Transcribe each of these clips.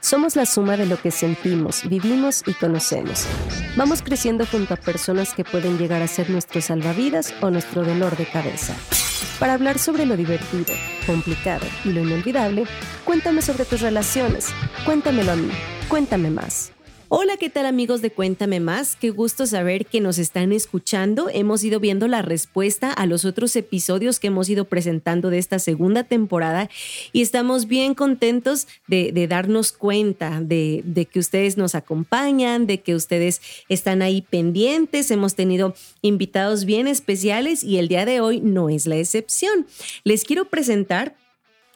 Somos la suma de lo que sentimos, vivimos y conocemos. Vamos creciendo junto a personas que pueden llegar a ser nuestro salvavidas o nuestro dolor de cabeza. Para hablar sobre lo divertido, complicado y lo inolvidable, cuéntame sobre tus relaciones. Cuéntamelo a mí. Cuéntame más. Hola, ¿qué tal amigos de Cuéntame más? Qué gusto saber que nos están escuchando. Hemos ido viendo la respuesta a los otros episodios que hemos ido presentando de esta segunda temporada y estamos bien contentos de, darnos cuenta de, de, que ustedes nos acompañan, de que ustedes están ahí pendientes. Hemos tenido invitados bien especiales y el día de hoy no es la excepción. Les quiero presentar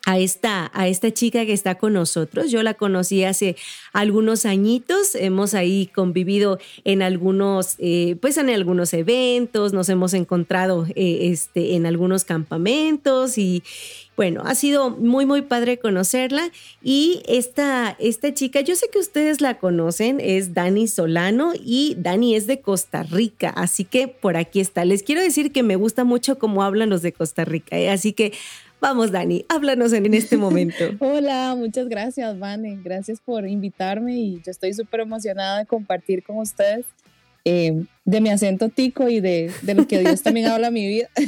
a esta, a esta chica que está con nosotros. Yo la conocí hace algunos añitos, hemos ahí convivido en algunos, eh, pues en algunos eventos, nos hemos encontrado eh, este, en algunos campamentos y bueno, ha sido muy, muy padre conocerla. Y esta, esta chica, yo sé que ustedes la conocen, es Dani Solano y Dani es de Costa Rica, así que por aquí está. Les quiero decir que me gusta mucho cómo hablan los de Costa Rica, ¿eh? así que Vamos, Dani, háblanos en este momento. Hola, muchas gracias, Vane. Gracias por invitarme y yo estoy súper emocionada de compartir con ustedes eh, de mi acento tico y de, de, lo que Dios también habla en mi vida.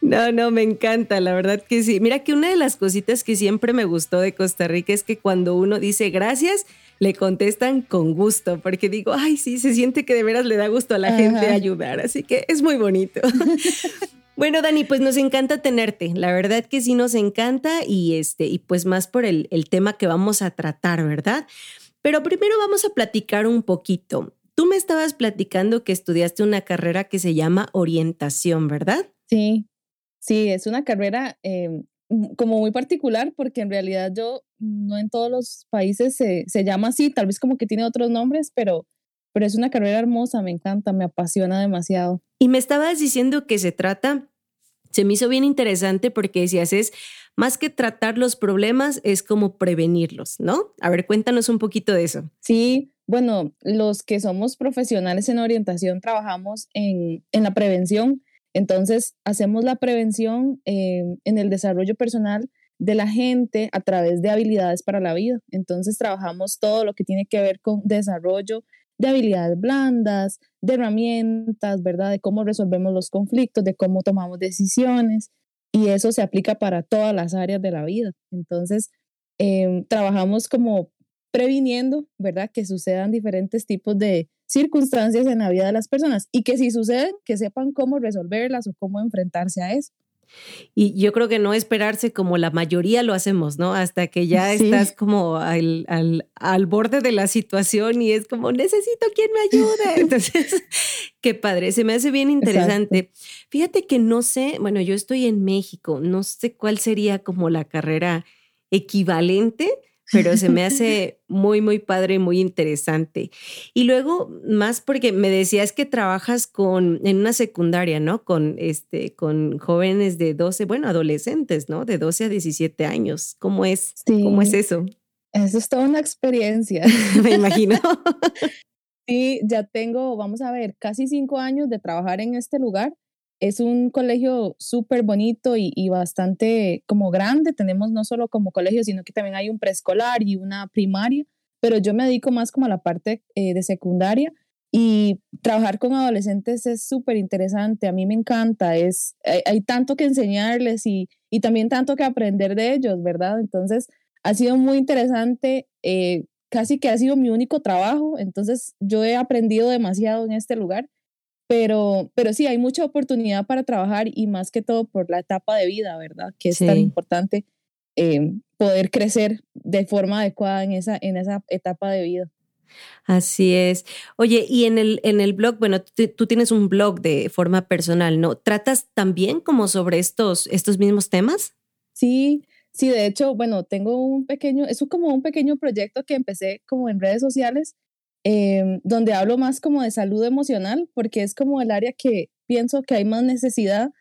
No, no, me encanta, la verdad que sí. Mira que una de las cositas que siempre me gustó de Costa Rica es que cuando uno dice gracias, le contestan con gusto, porque digo, ay, sí, se siente que de veras le da gusto a la gente ayudar, así que es muy bonito. Bueno, Dani, pues nos encanta tenerte. La verdad que sí nos encanta y este, y pues más por el, tema que vamos a tratar, ¿verdad? Pero primero vamos a platicar un poquito. Tú me estabas platicando que estudiaste una carrera que se llama orientación, ¿verdad? Sí, sí, es una carrera em, como muy particular porque en realidad yo no en todos los países se, se, llama así, tal vez como que tiene otros nombres, pero pero es una carrera hermosa, me encanta, me apasiona demasiado. Y me estabas diciendo que se trata, se me hizo bien interesante porque decías, es más que tratar los problemas, es como prevenirlos, ¿no? A ver, cuéntanos un poquito de eso. Sí, bueno, los que somos profesionales en orientación trabajamos en, en la prevención, entonces hacemos la prevención eh, en el desarrollo personal de la gente a través de habilidades para la vida. Entonces trabajamos todo lo que tiene que ver con desarrollo de habilidades blandas, de herramientas, ¿verdad? De cómo resolvemos los conflictos, de cómo tomamos decisiones. Y eso se aplica para todas las áreas de la vida. Entonces, em, trabajamos como previniendo, ¿verdad? Que sucedan diferentes tipos de circunstancias en la vida de las personas y que si suceden, que sepan cómo resolverlas o cómo enfrentarse a eso. Y yo creo que no esperarse como la mayoría lo hacemos, ¿no? Hasta que ya estás como al, al, al, borde de la situación y es como, necesito quien me ayude. Entonces, qué padre, se me hace bien interesante. Fíjate que no sé, bueno, yo estoy en México, no sé cuál sería como la carrera equivalente, pero se me hace muy, muy padre y muy interesante. Y luego, más porque me decías que trabajas con, en una secundaria, ¿no? Con, este, con jóvenes de 12, bueno, adolescentes, ¿no? De 12 a 17 años. ¿Cómo es? ¿Cómo es eso? Eso es toda una experiencia. me imagino. sí, ya tengo, vamos a ver, casi cinco años de trabajar en este lugar es un colegio súper bonito y, bastante como grande. Tenemos no solo como colegio, sino que también hay un preescolar y una primaria, pero yo me dedico más como a la parte eh, de secundaria y trabajar con adolescentes es súper interesante. A mí me encanta, es, hay, tanto que enseñarles y, y, también tanto que aprender de ellos, ¿verdad? Entonces, ha sido muy interesante. Eh, casi que ha sido mi único trabajo, entonces yo he aprendido demasiado en este lugar pero, pero sí, hay mucha oportunidad para trabajar y más que todo por la etapa de vida, ¿verdad? Que es tan importante eh, poder crecer de forma adecuada en esa, en esa etapa de vida. Así es. Oye, y en el, en el blog, bueno, tú, tienes un blog de forma personal, ¿no? ¿Tratas también como sobre estos, estos mismos temas? Sí, sí, de hecho, bueno, tengo un pequeño, es como un pequeño proyecto que empecé como en redes sociales Em, donde hablo más como de salud emocional, porque es como el área que pienso que hay más necesidad,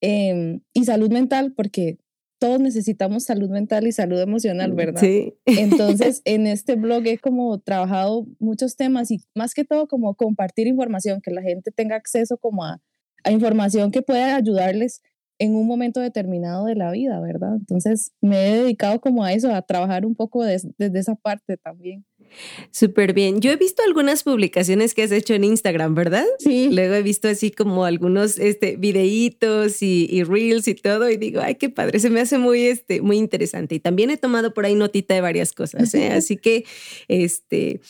em, y salud mental, porque todos necesitamos salud mental y salud emocional, mm, ¿verdad? Sí. Entonces, en este blog he como trabajado muchos temas y más que todo como compartir información, que la gente tenga acceso como a, a información que pueda ayudarles en un momento determinado de la vida, ¿verdad? Entonces me he dedicado como a eso, a trabajar un poco desde esa parte también. Súper bien. Yo he visto algunas publicaciones que has hecho en Instagram, ¿verdad? Sí. Luego he visto así como algunos este, videitos y, reels y todo y digo, ay, qué padre, se me hace muy, este, muy interesante. Y también he tomado por ahí notita de varias cosas, ¿eh? Así que, este...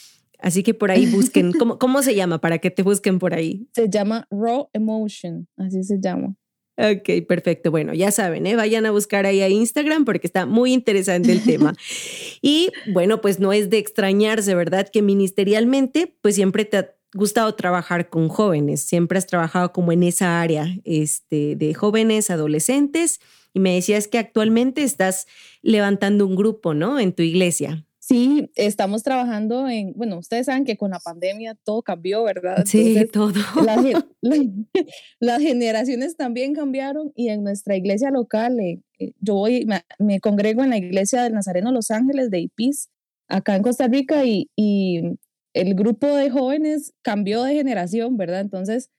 Así que por ahí busquen, ¿cómo, ¿cómo se llama para que te busquen por ahí? Se llama Raw Emotion, así se llama. Ok, perfecto. Bueno, ya saben, ¿eh? vayan a buscar ahí a Instagram porque está muy interesante el tema. y bueno, pues no es de extrañarse, ¿verdad? Que ministerialmente, pues siempre te ha gustado trabajar con jóvenes, siempre has trabajado como en esa área este, de jóvenes, adolescentes, y me decías que actualmente estás levantando un grupo, ¿no? En tu iglesia. Sí, estamos trabajando en, bueno, ustedes saben que con la pandemia todo cambió, ¿verdad? sí, todo. las generaciones también cambiaron y en nuestra iglesia local, eh, eh, yo voy, me, congrego en la iglesia del Nazareno Los Ángeles de IPIS, acá en Costa Rica, y, y el grupo de jóvenes cambió de generación, ¿verdad? Entonces,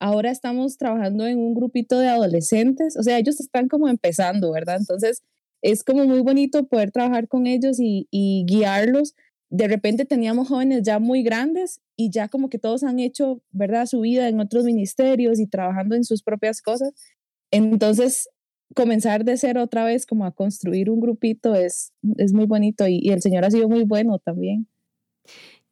ahora estamos trabajando en un grupito de adolescentes, o sea, ellos están como empezando, ¿verdad? Entonces, es como muy bonito poder trabajar con ellos y, guiarlos. De repente teníamos jóvenes ya muy grandes y ya como que todos han hecho, ¿verdad?, su vida en otros ministerios y trabajando en sus propias cosas. Entonces, comenzar de cero otra vez como a construir un grupito es, es muy bonito y el Señor ha sido muy bueno también.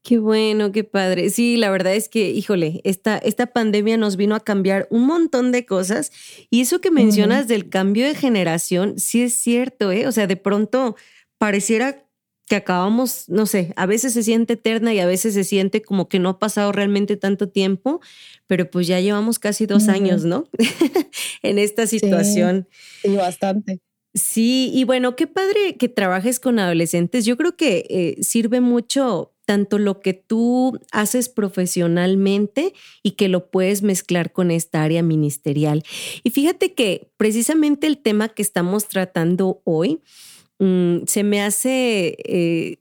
Qué bueno, qué padre. Sí, la verdad es que, híjole, esta, esta pandemia nos vino a cambiar un montón de cosas y eso que mencionas del cambio de generación, sí es cierto, ¿eh? O sea, de pronto pareciera que acabamos, no sé, a veces se siente eterna y a veces se siente como que no ha pasado realmente tanto tiempo, pero pues ya llevamos casi dos años, ¿no? en esta situación. Sí, bastante. Sí, y bueno, qué padre que trabajes con adolescentes. Yo creo que eh, sirve mucho tanto lo que tú haces profesionalmente y que lo puedes mezclar con esta área ministerial. Y fíjate que precisamente el tema que estamos tratando hoy mm, se me hace... Eh,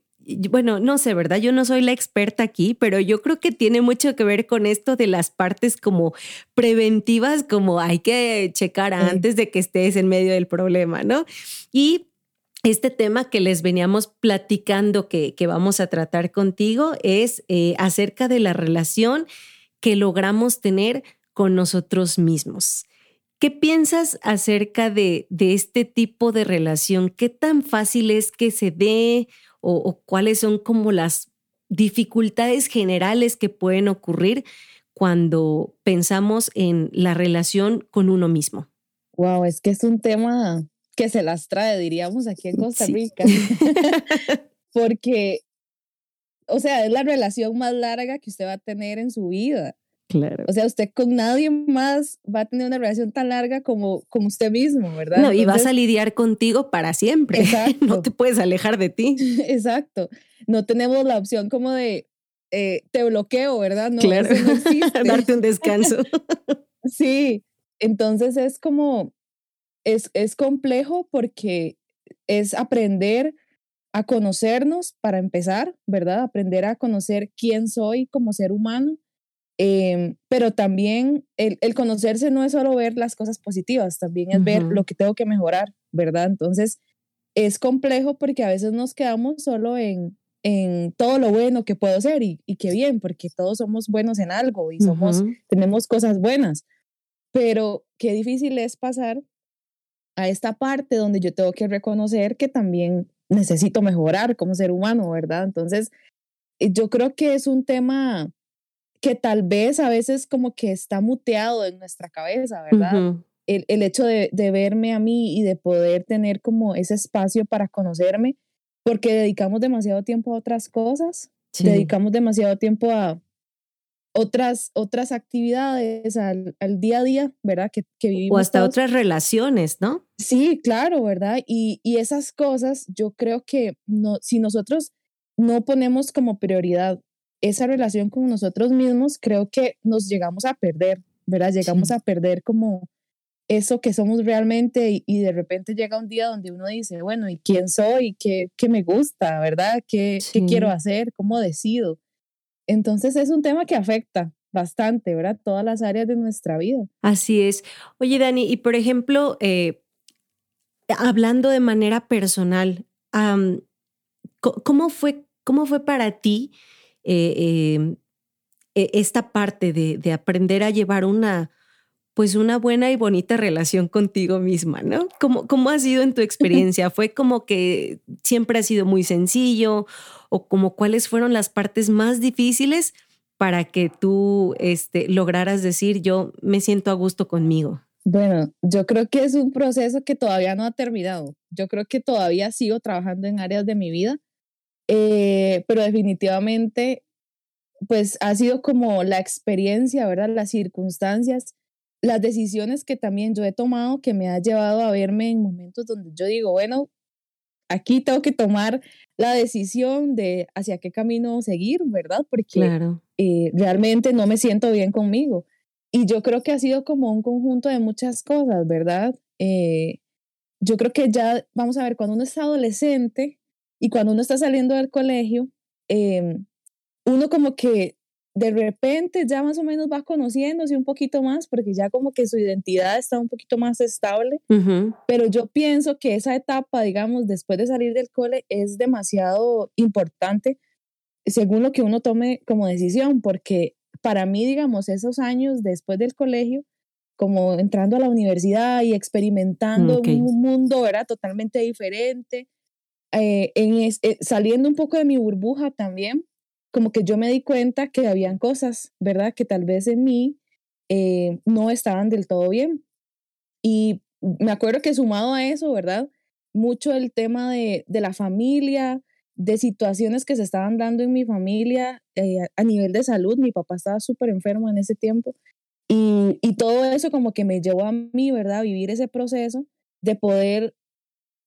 bueno, no sé, ¿verdad? Yo no soy la experta aquí, pero yo creo que tiene mucho que ver con esto de las partes como preventivas, como hay que checar antes de que estés en medio del problema, ¿no? Y este tema que les veníamos platicando que, vamos a tratar contigo es eh, acerca de la relación que logramos tener con nosotros mismos. ¿Qué piensas acerca de, este tipo de relación? ¿Qué tan fácil es que se dé o, cuáles son como las dificultades generales que pueden ocurrir cuando pensamos en la relación con uno mismo? Wow, es que es un tema que se las trae, diríamos, aquí en Costa Rica. Porque, o sea, es la relación más larga que usted va a tener en su vida. Claro. O sea, usted con nadie más va a tener una relación tan larga como, como usted mismo, ¿verdad? No, y vas a lidiar contigo para siempre. Exacto. No te puedes alejar de ti. Exacto. No tenemos la opción como de eh, te bloqueo, ¿verdad? No, claro. Darte un descanso. sí. Entonces es como, es, es complejo porque es aprender a conocernos para empezar, ¿verdad? Aprender a conocer quién soy como ser humano, em, pero también el, el, conocerse no es solo ver las cosas positivas, también es ver lo que tengo que mejorar, ¿verdad? Entonces, es complejo porque a veces nos quedamos solo en, en todo lo bueno que puedo ser y, y qué bien, porque todos somos buenos en algo y somos, tenemos cosas buenas, pero qué difícil es pasar a esta parte donde yo tengo que reconocer que también necesito mejorar como ser humano, ¿verdad? Entonces, eh, yo creo que es un tema que tal vez a veces como que está muteado en nuestra cabeza, ¿verdad? el, el, hecho de, de, verme a mí y de poder tener como ese espacio para conocerme, porque dedicamos demasiado tiempo a otras cosas, dedicamos demasiado tiempo a, otras, otras actividades al, al, día a día, ¿verdad? Que, que vivimos. O hasta otras relaciones, ¿no? Sí, claro, ¿verdad? Y, y, esas cosas, yo creo que no, si nosotros no ponemos como prioridad esa relación con nosotros mismos, creo que nos llegamos a perder, ¿verdad? Llegamos a perder como eso que somos realmente y, y, de repente llega un día donde uno dice, bueno, ¿y quién soy? ¿Qué, qué me gusta? ¿Verdad? ¿Qué, ¿Qué quiero hacer? ¿Cómo decido? Entonces es un tema que afecta, bastante, ¿verdad? Todas las áreas de nuestra vida. Así es. Oye, Dani, y por ejemplo, eh, hablando de manera personal, ¿cómo, fue, ¿cómo fue para ti eh, em, e, esta parte de, de, aprender a llevar una, pues una buena y bonita relación contigo misma, ¿no? ¿Cómo, ¿Cómo ha sido en tu experiencia? ¿Fue como que siempre ha sido muy sencillo o como cuáles fueron las partes más difíciles para que tú este, lograras decir yo me siento a gusto conmigo? Bueno, yo creo que es un proceso que todavía no ha terminado. Yo creo que todavía sigo trabajando en áreas de mi vida, eh, pero definitivamente, pues ha sido como la experiencia, ¿verdad? Las circunstancias las decisiones que también yo he tomado que me ha llevado a verme en momentos donde yo digo, bueno, aquí tengo que tomar la decisión de hacia qué camino seguir, ¿verdad? Porque eh, realmente no me siento bien conmigo. Y yo creo que ha sido como un conjunto de muchas cosas, ¿verdad? Eh, yo creo que ya, vamos a ver, cuando uno es adolescente y cuando uno está saliendo del colegio, em, uno como que de repente ya más o menos va conociéndose un poquito más porque ya como que su identidad está un poquito más estable, pero yo pienso que esa etapa, digamos, después de salir del cole es demasiado importante según lo que uno tome como decisión, porque para mí, digamos, esos años después del colegio, como entrando a la universidad y experimentando un mundo, era totalmente diferente, eh, en eh, saliendo un poco de mi burbuja también, como que yo me di cuenta que habían cosas, ¿verdad? Que tal vez en mí eh, no estaban del todo bien. Y me acuerdo que sumado a eso, ¿verdad? Mucho el tema de, de la familia, de situaciones que se estaban dando en mi familia eh, a nivel de salud. Mi papá estaba súper enfermo en ese tiempo. Y, y todo eso como que me llevó a mí, ¿verdad? A vivir ese proceso de poder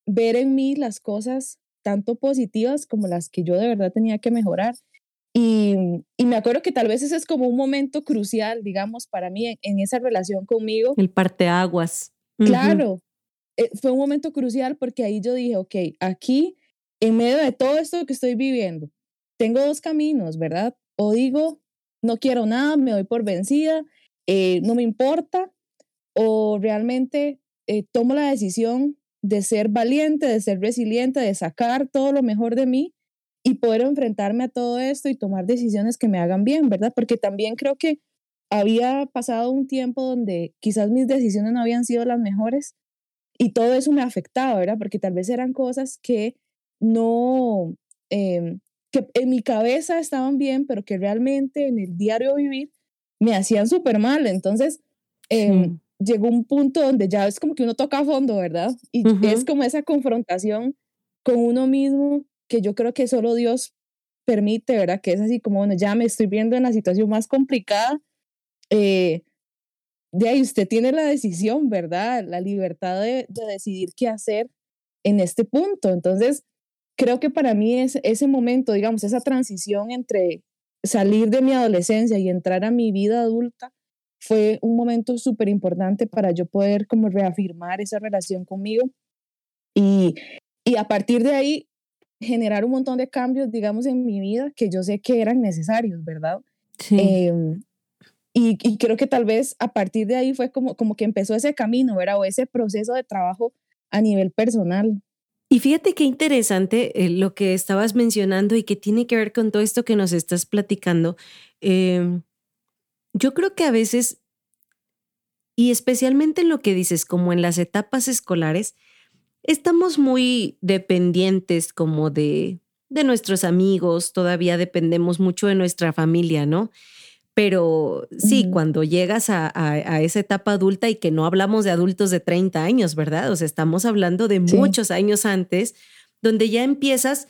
ver en mí las cosas tanto positivas como las que yo de verdad tenía que mejorar. Y, y, me acuerdo que tal vez ese es como un momento crucial, digamos, para mí en, esa relación conmigo. El parteaguas. Claro, eh, fue un momento crucial porque ahí yo dije, ok, aquí, en medio de todo esto que estoy viviendo, tengo dos caminos, ¿verdad? O digo, no quiero nada, me doy por vencida, eh, no me importa, o realmente eh, tomo la decisión de ser valiente, de ser resiliente, de sacar todo lo mejor de mí y poder enfrentarme a todo esto y tomar decisiones que me hagan bien, ¿verdad? Porque también creo que había pasado un tiempo donde quizás mis decisiones no habían sido las mejores y todo eso me afectaba, ¿verdad? Porque tal vez eran cosas que no, em, que en mi cabeza estaban bien, pero que realmente en el diario vivir me hacían súper mal. Entonces, em, llegó un punto donde ya es como que uno toca a fondo, ¿verdad? Y es como esa confrontación con uno mismo que yo creo que solo Dios permite, ¿verdad? Que es así como, bueno, ya me estoy viendo en la situación más complicada. Eh, de ahí usted tiene la decisión, ¿verdad? La libertad de, decidir qué hacer en este punto. Entonces, creo que para mí es ese momento, digamos, esa transición entre salir de mi adolescencia y entrar a mi vida adulta fue un momento súper importante para yo poder como reafirmar esa relación conmigo. Y, y a partir de ahí generar un montón de cambios, digamos, en mi vida que yo sé que eran necesarios, ¿verdad? Sí. Em, y, y, creo que tal vez a partir de ahí fue como, como que empezó ese camino, ¿verdad? O ese proceso de trabajo a nivel personal. Y fíjate qué interesante eh, lo que estabas mencionando y que tiene que ver con todo esto que nos estás platicando. Em, yo creo que a veces, y especialmente en lo que dices, como en las etapas escolares, estamos muy dependientes como de, de nuestros amigos, todavía dependemos mucho de nuestra familia, ¿no? Pero sí, cuando llegas a, a, esa etapa adulta y que no hablamos de adultos de 30 años, ¿verdad? O sea, estamos hablando de muchos años antes, donde ya empiezas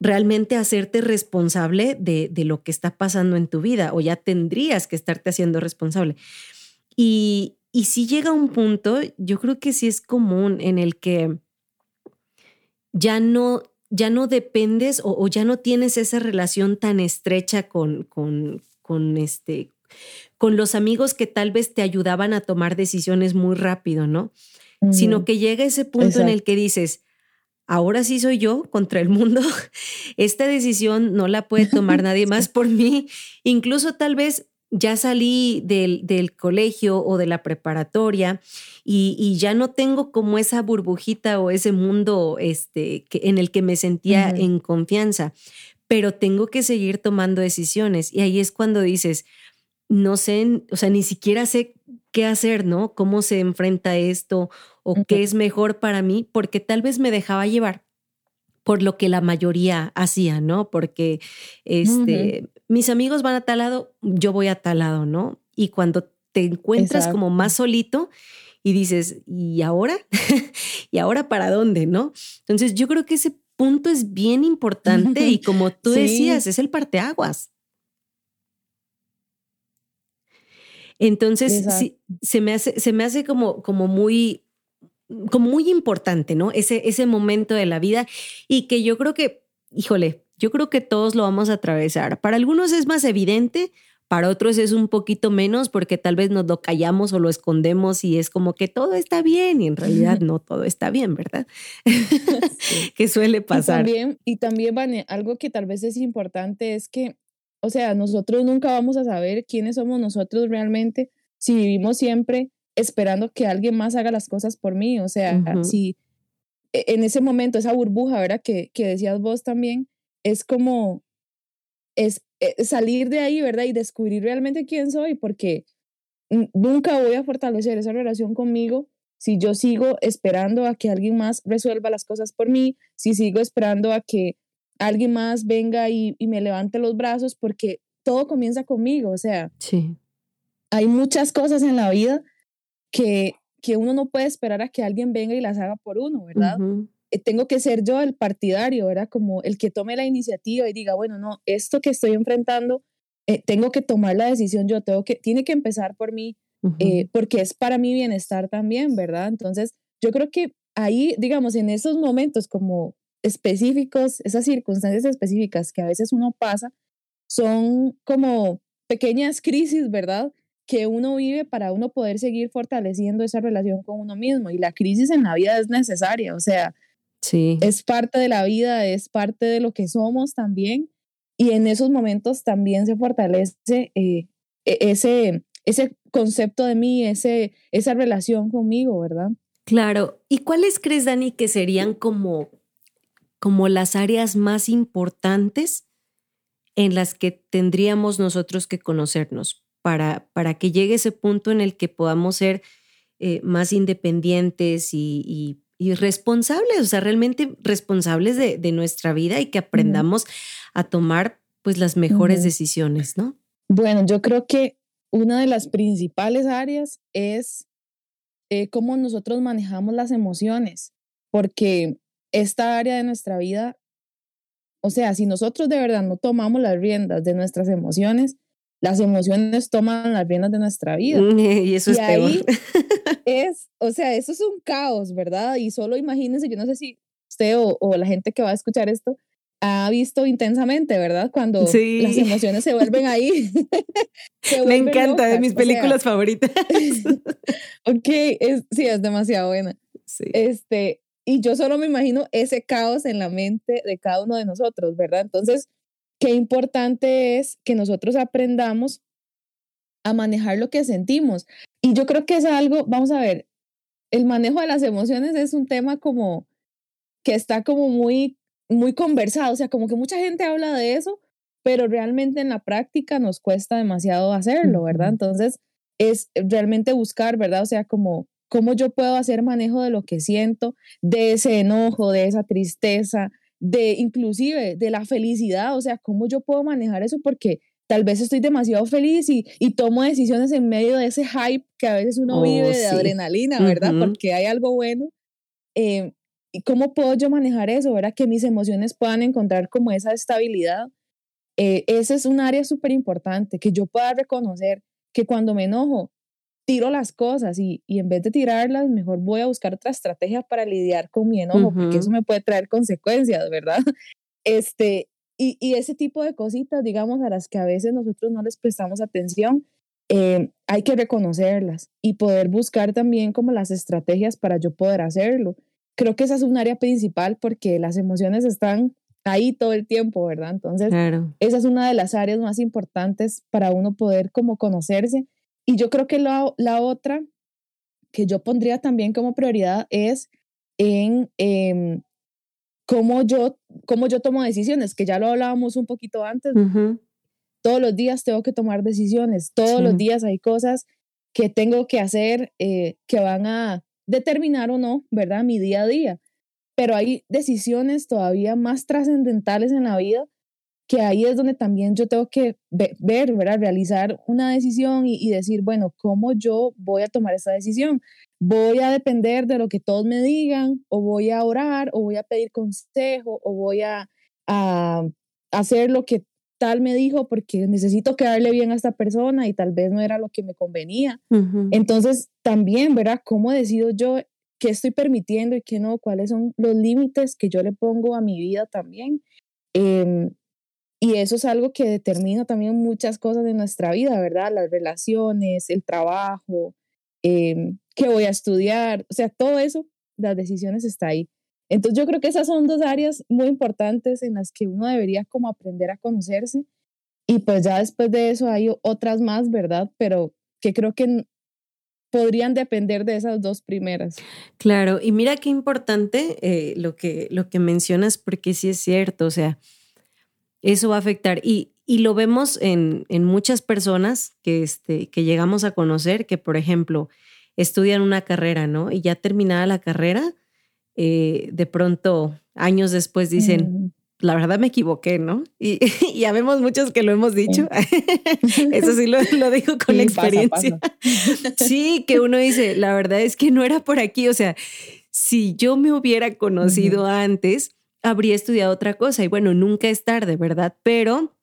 realmente a hacerte responsable de, de, lo que está pasando en tu vida o ya tendrías que estarte haciendo responsable. Y, y si llega un punto, yo creo que sí es común en el que ya no, ya no dependes o, ya no tienes esa relación tan estrecha con, con, con, este, con los amigos que tal vez te ayudaban a tomar decisiones muy rápido, ¿no? Sino que llega ese punto en el que dices, ahora sí soy yo contra el mundo, esta decisión no la puede tomar nadie más por mí, incluso tal vez ya salí del, colegio o de la preparatoria y, ya no tengo como esa burbujita o ese mundo este, que, en el que me sentía en confianza, pero tengo que seguir tomando decisiones. Y ahí es cuando dices, no sé, o sea, ni siquiera sé qué hacer, ¿no? ¿Cómo se enfrenta esto o qué es mejor para mí? Porque tal vez me dejaba llevar por lo que la mayoría hacía, ¿no? Porque este, mis amigos van a tal lado, yo voy a tal lado, ¿no? Y cuando te encuentras como más solito y dices, ¿y ahora? ¿Y ahora para dónde, no? Entonces yo creo que ese punto es bien importante y como tú decías, es el parteaguas. Entonces, sí, se me hace, se me hace como, como muy, como muy importante, ¿no? Ese, ese momento de la vida y que yo creo que, híjole, yo creo que todos lo vamos a atravesar. Para algunos es más evidente, para otros es un poquito menos porque tal vez nos lo callamos o lo escondemos y es como que todo está bien y en realidad no todo está bien, ¿verdad? que suele pasar. Y también, y también, Vane, algo que tal vez es importante es que, o sea, nosotros nunca vamos a saber quiénes somos nosotros realmente si vivimos siempre esperando que alguien más haga las cosas por mí. O sea, si e, en ese momento, esa burbuja, ¿verdad? Que, que decías vos también, es como, es, eh, salir de ahí, ¿verdad? Y descubrir realmente quién soy, porque nunca voy a fortalecer esa relación conmigo si yo sigo esperando a que alguien más resuelva las cosas por mí, si sigo esperando a que alguien más venga y, y me levante los brazos, porque todo comienza conmigo, o sea, sí. hay muchas cosas en la vida que, que uno no puede esperar a que alguien venga y las haga por uno, ¿verdad? Eh, tengo que ser yo el partidario, ¿verdad? Como el que tome la iniciativa y diga, bueno, no, esto que estoy enfrentando, eh, tengo que tomar la decisión yo, tengo que, tiene que empezar por mí, eh, porque es para mi bienestar también, ¿verdad? Entonces, yo creo que ahí, digamos, en esos momentos como específicos, esas circunstancias específicas que a veces uno pasa, son como pequeñas crisis, ¿verdad? Que uno vive para uno poder seguir fortaleciendo esa relación con uno mismo. Y la crisis en la vida es necesaria, o sea, sí. es parte de la vida, es parte de lo que somos también. Y en esos momentos también se fortalece eh, e-, ese, ese concepto de mí, ese, esa relación conmigo, ¿verdad? Claro. ¿Y cuáles crees, Dani, que serían como, como las áreas más importantes en las que tendríamos nosotros que conocernos? Para, que llegue ese punto en el que podamos ser eh, más independientes y, responsables, o sea, realmente responsables de, nuestra vida y que aprendamos a tomar pues las mejores decisiones, ¿no? Bueno, yo creo que una de las principales áreas es eh, cómo nosotros manejamos las emociones, porque esta área de nuestra vida, o sea, si nosotros de verdad no tomamos las riendas de nuestras emociones, las emociones toman las riendas de nuestra vida. Y eso es ahí es, o sea, eso es un caos, ¿verdad? Y solo imagínense, yo no sé si usted o, la gente que va a escuchar esto ha visto intensamente, ¿verdad? Cuando las emociones se vuelven ahí. Me encanta, de mis películas favoritas. ok, es, sí, es demasiado buena. Sí. Este, y yo solo me imagino ese caos en la mente de cada uno de nosotros, ¿verdad? Entonces, qué importante es que nosotros aprendamos a manejar lo que sentimos. Y yo creo que es algo, vamos a ver, el manejo de las emociones es un tema como que está como muy, muy conversado, o sea, como que mucha gente habla de eso, pero realmente en la práctica nos cuesta demasiado hacerlo, ¿verdad? Entonces, es realmente buscar, ¿verdad? O sea, como cómo yo puedo hacer manejo de lo que siento, de ese enojo, de esa tristeza, de inclusive de la felicidad, o sea, cómo yo puedo manejar eso porque tal vez estoy demasiado feliz y, y tomo decisiones en medio de ese hype que a veces uno vive oh, de adrenalina, ¿verdad? Porque hay algo bueno. Eh, ¿Y cómo puedo yo manejar eso, ¿verdad? Que mis emociones puedan encontrar como esa estabilidad. Eh, ese es un área súper importante, que yo pueda reconocer que cuando me enojo, tiro las cosas y, y, en vez de tirarlas, mejor voy a buscar otra estrategia para lidiar con mi enojo, porque eso me puede traer consecuencias, ¿verdad? Este, y, y, ese tipo de cositas, digamos, a las que a veces nosotros no les prestamos atención, eh, hay que reconocerlas y poder buscar también como las estrategias para yo poder hacerlo. Creo que esa es un área principal porque las emociones están ahí todo el tiempo, ¿verdad? Entonces, esa es una de las áreas más importantes para uno poder como conocerse. Y yo creo que la, la otra que yo pondría también como prioridad es en em, cómo, yo, cómo yo tomo decisiones, que ya lo hablábamos un poquito antes. Todos los días tengo que tomar decisiones, todos los días hay cosas que tengo que hacer eh, que van a determinar o no, ¿verdad? Mi día a día. Pero hay decisiones todavía más trascendentales en la vida que ahí es donde también yo tengo que ver, ¿verdad? Realizar una decisión y, decir, bueno, ¿cómo yo voy a tomar esa decisión? ¿Voy a depender de lo que todos me digan o voy a orar o voy a pedir consejo o voy a, a hacer lo que tal me dijo porque necesito quedarle bien a esta persona y tal vez no era lo que me convenía? Entonces, también, ¿verdad? ¿Cómo decido yo qué estoy permitiendo y qué no? ¿Cuáles son los límites que yo le pongo a mi vida también? Eh, y eso es algo que determina también muchas cosas de nuestra vida, ¿verdad? Las relaciones, el trabajo, eh, qué voy a estudiar, o sea, todo eso, las decisiones está ahí. Entonces yo creo que esas son dos áreas muy importantes en las que uno debería como aprender a conocerse. Y pues ya después de eso hay otras más, ¿verdad? Pero que creo que podrían depender de esas dos primeras. Claro, y mira qué importante eh, lo, que, lo que mencionas, porque sí es cierto, o sea, eso va a afectar. Y, y lo vemos en, en, muchas personas que, este, que llegamos a conocer, que por ejemplo estudian una carrera, ¿no? Y ya terminada la carrera, eh, de pronto años después dicen, la verdad me equivoqué, ¿no? Y, ya vemos muchos que lo hemos dicho. Eso sí lo, lo digo con experiencia. sí, que uno dice, la verdad es que no era por aquí. O sea, si yo me hubiera conocido antes, habría estudiado otra cosa. Y bueno, nunca es tarde, ¿verdad? Pero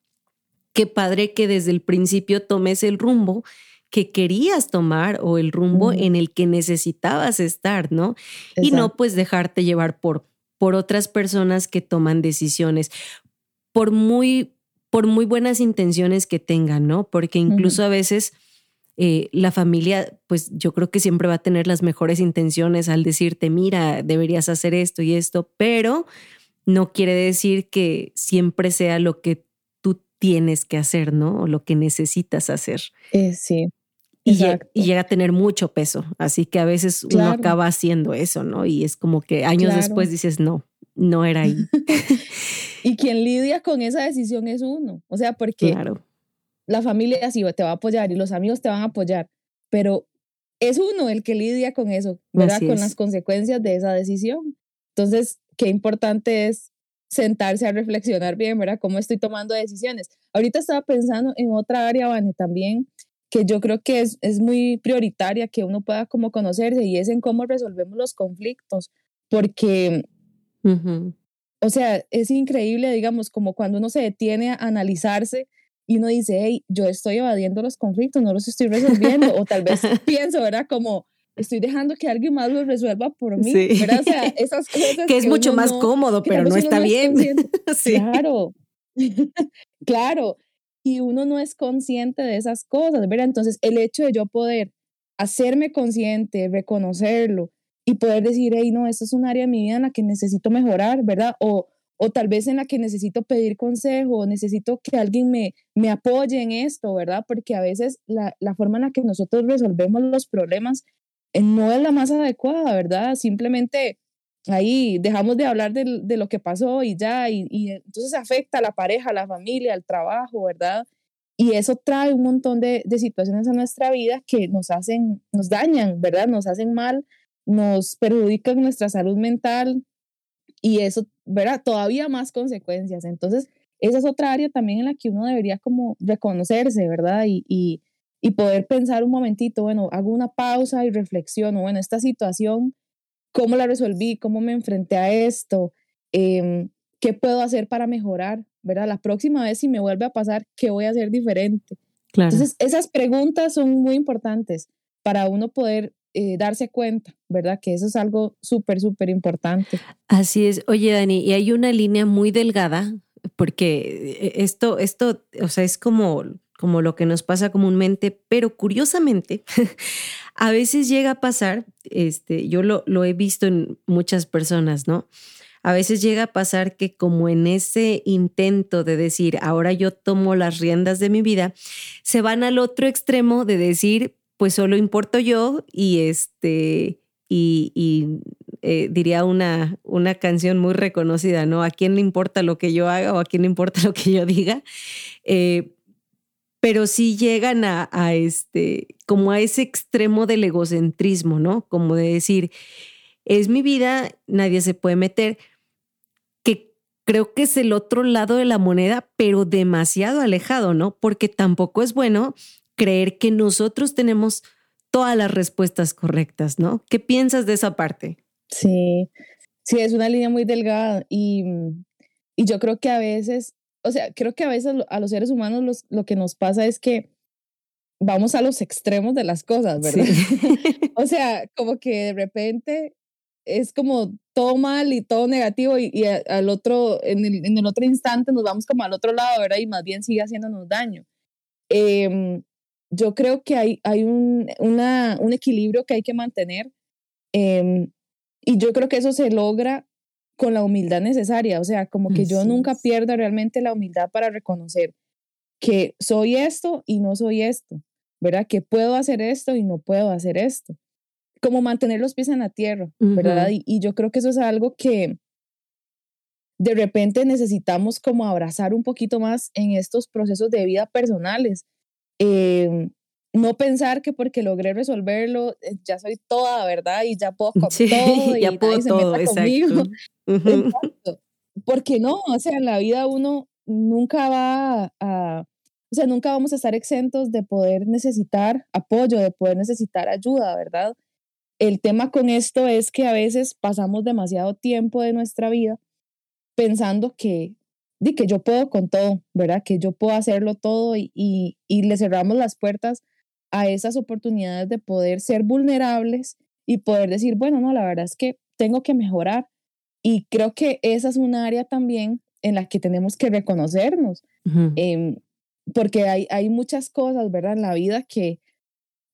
qué padre que desde el principio tomes el rumbo que querías tomar o el rumbo en el que necesitabas estar, ¿no? Y no pues dejarte llevar por, por otras personas que toman decisiones, por muy, por muy buenas intenciones que tengan, ¿no? Porque incluso a veces... Eh, la familia, pues yo creo que siempre va a tener las mejores intenciones al decirte, mira, deberías hacer esto y esto, pero no quiere decir que siempre sea lo que tú tienes que hacer, ¿no? O lo que necesitas hacer. Eh, sí. Y, llega a tener mucho peso. Así que a veces uno acaba haciendo eso, ¿no? Y es como que años después dices, no, no era ahí. y quien lidia con esa decisión es uno. O sea, porque la familia sí te va a apoyar y los amigos te van a apoyar, pero es uno el que lidia con eso, ¿verdad? con las consecuencias de esa decisión. Entonces, qué importante es sentarse a reflexionar bien, ¿verdad? ¿Cómo estoy tomando decisiones? Ahorita estaba pensando en otra área, Vane, también, que yo creo que es, es muy prioritaria que uno pueda como conocerse y es en cómo resolvemos los conflictos, porque, o sea, es increíble, digamos, como cuando uno se detiene a analizarse y uno dice, hey, yo estoy evadiendo los conflictos, no los estoy resolviendo, o tal vez pienso, ¿verdad? Como estoy dejando que alguien más lo resuelva por mí, ¿verdad? O sea, esas cosas que es mucho más cómodo, pero no está bien. sí. Claro, claro. Y uno no es consciente de esas cosas, ¿verdad? Entonces, el hecho de yo poder hacerme consciente, reconocerlo y poder decir, hey, no, esto es un área de mi vida en la que necesito mejorar, ¿verdad? O, o tal vez en la que necesito pedir consejo, o necesito que alguien me, me apoye en esto, ¿verdad? Porque a veces la, la forma en la que nosotros resolvemos los problemas no es la más adecuada, ¿verdad? Simplemente ahí dejamos de hablar de, de lo que pasó y ya, y, y, entonces afecta a la pareja, a la familia, al trabajo, ¿verdad? Y eso trae un montón de, de, situaciones a nuestra vida que nos hacen, nos dañan, ¿verdad? Nos hacen mal, nos perjudican nuestra salud mental y eso, ¿verdad? Todavía más consecuencias. Entonces, esa es otra área también en la que uno debería como reconocerse, ¿verdad? Y y poder pensar un momentito, bueno, hago una pausa y reflexiono, bueno, esta situación, ¿cómo la resolví? ¿Cómo me enfrenté a esto? Em, ¿Qué puedo hacer para mejorar? ¿Verdad? La próxima vez si me vuelve a pasar, ¿qué voy a hacer diferente? Claro. Entonces, esas preguntas son muy importantes para uno poder eh, darse cuenta, ¿verdad? Que eso es algo súper, súper importante. Así es. Oye, Dani, y hay una línea muy delgada, porque eh, esto, esto, o sea, es como como lo que nos pasa comúnmente, pero curiosamente, a veces llega a pasar, este, yo lo, he visto en muchas personas, ¿no? a veces llega a pasar que como en ese intento de decir, ahora yo tomo las riendas de mi vida, se van al otro extremo de decir, pues solo importo yo y este, y, eh, diría una, una canción muy reconocida, ¿no? ¿A quién le importa lo que yo haga o a quién le importa lo que yo diga? Eh, pero sí llegan a, a, este, como a ese extremo del egocentrismo, ¿no? Como de decir, es mi vida, nadie se puede meter, que creo que es el otro lado de la moneda, pero demasiado alejado, ¿no? Porque tampoco es bueno creer que nosotros tenemos todas las respuestas correctas, ¿no? ¿Qué piensas de esa parte? Sí, sí, es una línea muy delgada y, y yo creo que a veces, o sea, creo que a veces a los seres humanos lo que nos pasa es que vamos a los extremos de las cosas, ¿verdad? o sea, como que de repente es como todo mal y todo negativo y, al otro, en el, en el, otro instante nos vamos como al otro lado, ¿verdad? Y más bien sigue haciéndonos daño. Em, yo creo que hay, hay un, una, un equilibrio que hay que mantener em, y yo creo que eso se logra con la humildad necesaria, o sea, como que yo nunca pierda realmente la humildad para reconocer que soy esto y no soy esto, ¿verdad? Que puedo hacer esto y no puedo hacer esto como mantener los pies en la tierra, ¿verdad? Y, yo creo que eso es algo que de repente necesitamos como abrazar un poquito más en estos procesos de vida personales. Em, no pensar que porque logré resolverlo, eh, ya soy toda, ¿verdad? Y ya puedo con todo y ya puedo todo, exacto. Porque no, o sea, en la vida uno nunca va a, o sea, nunca vamos a estar exentos de poder necesitar apoyo, de poder necesitar ayuda, ¿verdad? El tema con esto es que a veces pasamos demasiado tiempo de nuestra vida pensando que, di que yo puedo con todo, ¿verdad? Que yo puedo hacerlo todo y, y, y le cerramos las puertas a esas oportunidades de poder ser vulnerables y poder decir, bueno, no, la verdad es que tengo que mejorar. Y creo que esa es un área también en la que tenemos que reconocernos, em, porque hay, hay muchas cosas, ¿verdad? En la vida que,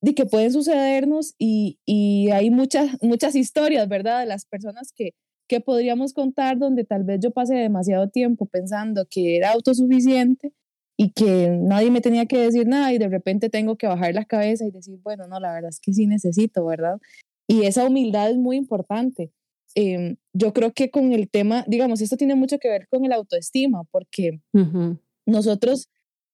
de que pueden sucedernos y, y, hay muchas, muchas historias, ¿verdad? De las personas que, que podríamos contar donde tal vez yo pasé demasiado tiempo pensando que era autosuficiente y que nadie me tenía que decir nada y de repente tengo que bajar la cabeza y decir, bueno, no, la verdad es que sí necesito, ¿verdad? Y esa humildad es muy importante. Em, yo creo que con el tema, digamos, esto tiene mucho que ver con el autoestima, porque nosotros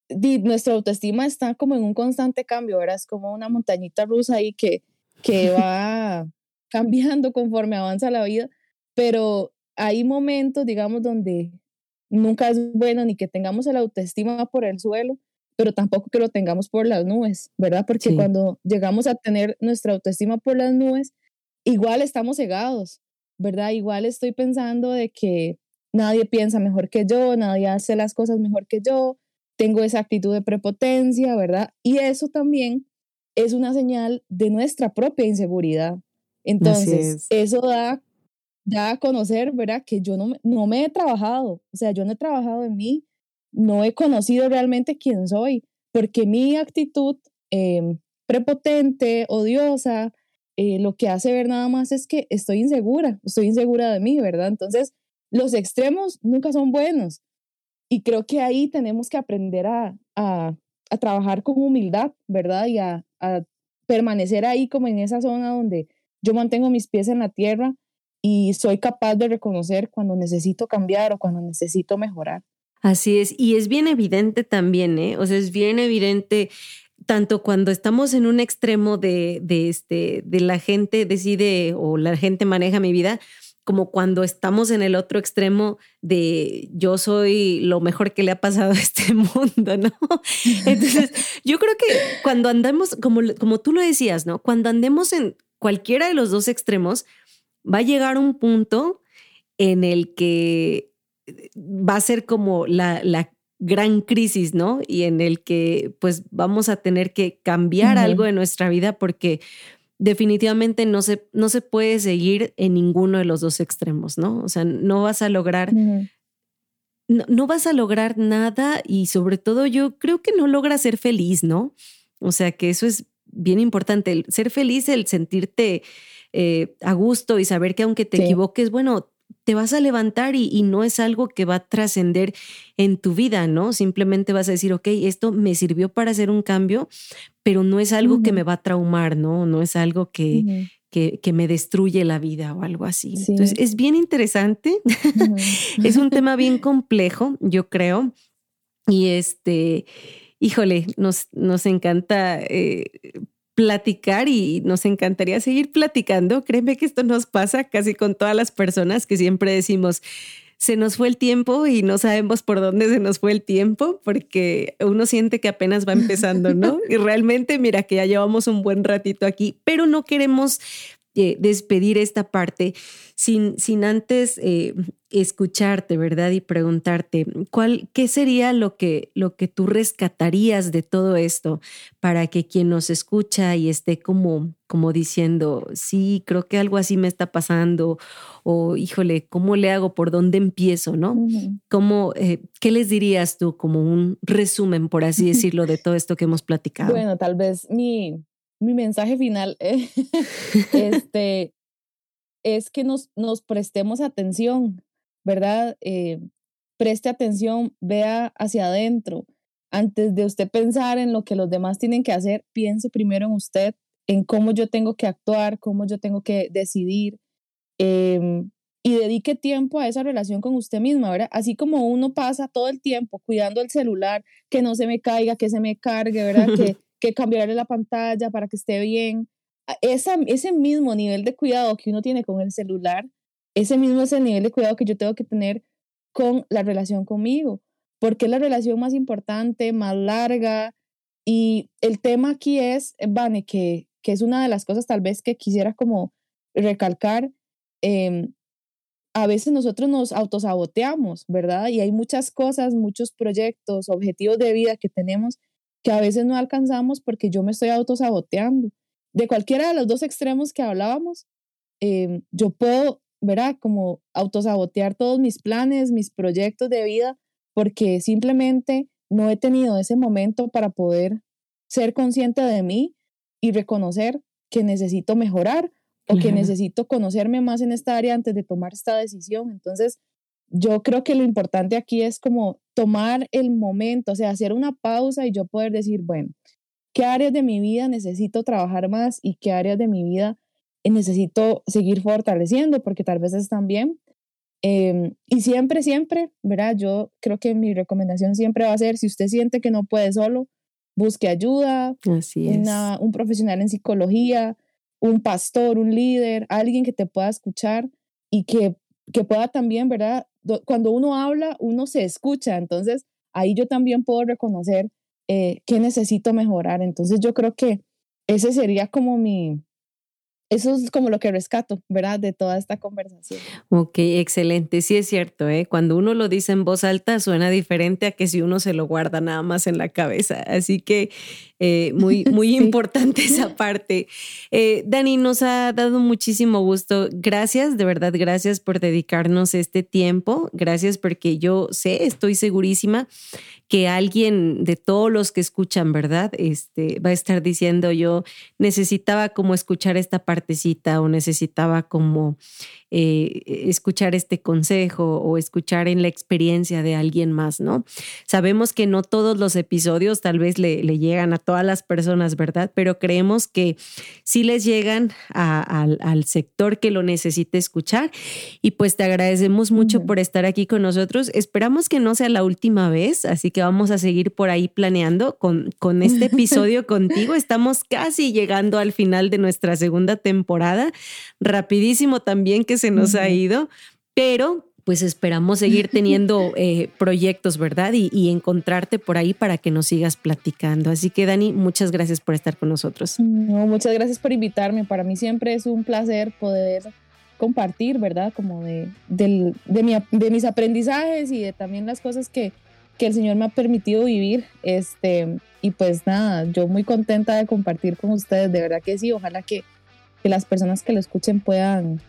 nuestra autoestima está como en un constante cambio, ¿verdad? Es como una montañita rusa ahí que, que va cambiando conforme avanza la vida, pero hay momentos, digamos, donde nunca es bueno ni que tengamos el autoestima por el suelo, pero tampoco que lo tengamos por las nubes, ¿verdad? Porque cuando llegamos a tener nuestra autoestima por las nubes, igual estamos cegados, ¿verdad? Igual estoy pensando de que nadie piensa mejor que yo, nadie hace las cosas mejor que yo, tengo esa actitud de prepotencia, ¿verdad? Y eso también es una señal de nuestra propia inseguridad. Entonces, eso da, da a conocer, ¿verdad? Que yo no, no me he trabajado, o sea, yo no he trabajado en mí, no he conocido realmente quién soy, porque mi actitud em, prepotente, odiosa, eh, lo que hace ver nada más es que estoy insegura, estoy insegura de mí, ¿verdad? Entonces, los extremos nunca son buenos. Y creo que ahí tenemos que aprender a, a, a trabajar con humildad, ¿verdad? Y a, a, permanecer ahí como en esa zona donde yo mantengo mis pies en la tierra y soy capaz de reconocer cuando necesito cambiar o cuando necesito mejorar. Así es, y es bien evidente también, ¿eh? O sea, es bien evidente tanto cuando estamos en un extremo de, de, este, de la gente decide o la gente maneja mi vida, como cuando estamos en el otro extremo de yo soy lo mejor que le ha pasado a este mundo, ¿no? Entonces, yo creo que cuando andamos, como, como tú lo decías, ¿no? Cuando andemos en cualquiera de los dos extremos, va a llegar un punto en el que va a ser como la, la gran crisis, ¿no? Y en el que pues vamos a tener que cambiar algo de nuestra vida porque definitivamente no se, no se puede seguir en ninguno de los dos extremos, ¿no? O sea, no vas a lograr, no, vas a lograr nada y sobre todo yo creo que no logras ser feliz, ¿no? O sea, que eso es bien importante, el ser feliz, el sentirte eh, a gusto y saber que aunque te equivoques, bueno, te vas a levantar y, no es algo que va a trascender en tu vida, ¿no? Simplemente vas a decir, ok, esto me sirvió para hacer un cambio, pero no es algo que me va a traumar, ¿no? No es algo que, que, me destruye la vida o algo así. Entonces, es bien interesante. es un tema bien complejo, yo creo. Y este, híjole, nos, nos encanta eh, platicar y nos encantaría seguir platicando. Créeme que esto nos pasa casi con todas las personas que siempre decimos, se nos fue el tiempo y no sabemos por dónde se nos fue el tiempo porque uno siente que apenas va empezando, ¿no? Y realmente, mira que ya llevamos un buen ratito aquí, pero no queremos eh, despedir esta parte sin, sin antes eh, escucharte, ¿verdad? Y preguntarte, ¿cuál, ¿qué sería lo que, lo que tú rescatarías de todo esto para que quien nos escucha y esté como, como diciendo, sí, creo que algo así me está pasando, o híjole, ¿cómo le hago? ¿Por dónde empiezo? ¿No? ¿Cómo, eh, ¿Qué les dirías tú como un resumen, por así decirlo, de todo esto que hemos platicado? Bueno, tal vez mi, mi mensaje final eh, este, es que nos, nos prestemos atención, ¿verdad? Eh, preste atención, vea hacia adentro. Antes de usted pensar en lo que los demás tienen que hacer, piense primero en usted, en cómo yo tengo que actuar, cómo yo tengo que decidir. Em, y dedique tiempo a esa relación con usted misma, ¿verdad? Así como uno pasa todo el tiempo cuidando el celular, que no se me caiga, que se me cargue, ¿verdad? Que, que cambiarle la pantalla para que esté bien. Esa, ese mismo nivel de cuidado que uno tiene con el celular, ese mismo es el nivel de cuidado que yo tengo que tener con la relación conmigo, porque es la relación más importante, más larga. Y el tema aquí es, Vane, que, que es una de las cosas tal vez que quisiera como recalcar. Em, a veces nosotros nos autosaboteamos, ¿verdad? Y hay muchas cosas, muchos proyectos, objetivos de vida que tenemos que a veces no alcanzamos porque yo me estoy autosaboteando. De cualquiera de los dos extremos que hablábamos, em, yo puedo, ¿verdad? Como autosabotear todos mis planes, mis proyectos de vida, porque simplemente no he tenido ese momento para poder ser consciente de mí y reconocer que necesito mejorar o que necesito conocerme más en esta área antes de tomar esta decisión. Entonces, yo creo que lo importante aquí es como tomar el momento, o sea, hacer una pausa y yo poder decir, bueno, ¿qué áreas de mi vida necesito trabajar más y qué áreas de mi vida necesito seguir fortaleciendo? Porque tal vez están bien. Em, y siempre, siempre, ¿verdad? Yo creo que mi recomendación siempre va a ser, si usted siente que no puede solo, busque ayuda, Así es. un profesional en psicología, un pastor, un líder, alguien que te pueda escuchar y que, que pueda también, ¿verdad? cuando uno habla, uno se escucha, entonces ahí yo también puedo reconocer eh, qué necesito mejorar. Entonces yo creo que ese sería como mi, eso es como lo que rescato, ¿verdad? De toda esta conversación. Ok, excelente. Sí es cierto, ¿eh? Cuando uno lo dice en voz alta suena diferente a que si uno se lo guarda nada más en la cabeza. Así que eh, muy, muy importante esa parte. Eh, Dani, nos ha dado muchísimo gusto. Gracias, de verdad, gracias por dedicarnos este tiempo. Gracias porque yo sé, estoy segurísima que alguien de todos los que escuchan, ¿verdad? Este, va a estar diciendo yo necesitaba como escuchar esta partecita o necesitaba como eh, escuchar este consejo o escuchar en la experiencia de alguien más, ¿no? Sabemos que no todos los episodios tal vez le, llegan a todas las personas, ¿verdad? Pero creemos que sí les llegan al, sector que lo necesite escuchar. Y pues te agradecemos mucho por estar aquí con nosotros. Esperamos que no sea la última vez, así que vamos a seguir por ahí planeando con, con este episodio contigo. Estamos casi llegando al final de nuestra segunda temporada. Rapidísimo también que se nos ha ido, pero pues esperamos seguir teniendo eh, proyectos, ¿verdad? Y, encontrarte por ahí para que nos sigas platicando. Así que Dani, muchas gracias por estar con nosotros. muchas gracias por invitarme. Para mí siempre es un placer poder compartir, ¿verdad? Como de, de, de mis aprendizajes y de también las cosas que, que el Señor me ha permitido vivir. Este, y pues nada, yo muy contenta de compartir con ustedes, de verdad que sí, ojalá que, que las personas que lo escuchen puedan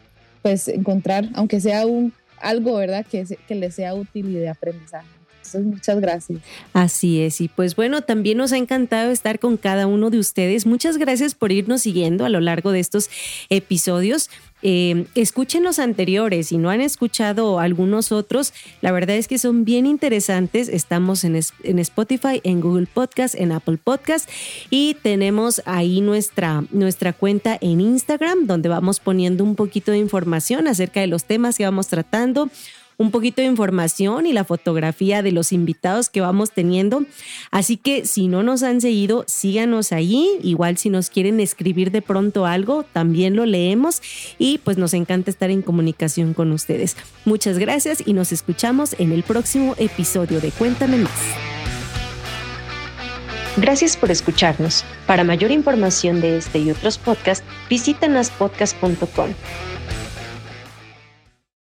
pues encontrar, aunque sea un algo, ¿verdad? Que, que les sea útil y de aprendizaje. Muchas gracias. Así es, y pues bueno, también nos ha encantado estar con cada uno de ustedes. Muchas gracias por irnos siguiendo a lo largo de estos episodios. Eh, escuchen los anteriores, si no han escuchado algunos otros, la verdad es que son bien interesantes. Estamos en, en Spotify, en Google Podcast, en Apple Podcast y tenemos ahí nuestra, nuestra cuenta en Instagram donde vamos poniendo un poquito de información acerca de los temas que vamos tratando un poquito de información y la fotografía de los invitados que vamos teniendo. Así que si no nos han seguido, síganos ahí. Igual si nos quieren escribir de pronto algo, también lo leemos y pues nos encanta estar en comunicación con ustedes. Muchas gracias y nos escuchamos en el próximo episodio de Cuéntame más. Gracias por escucharnos. Para mayor información de este y otros podcasts, visita naspodcast.com.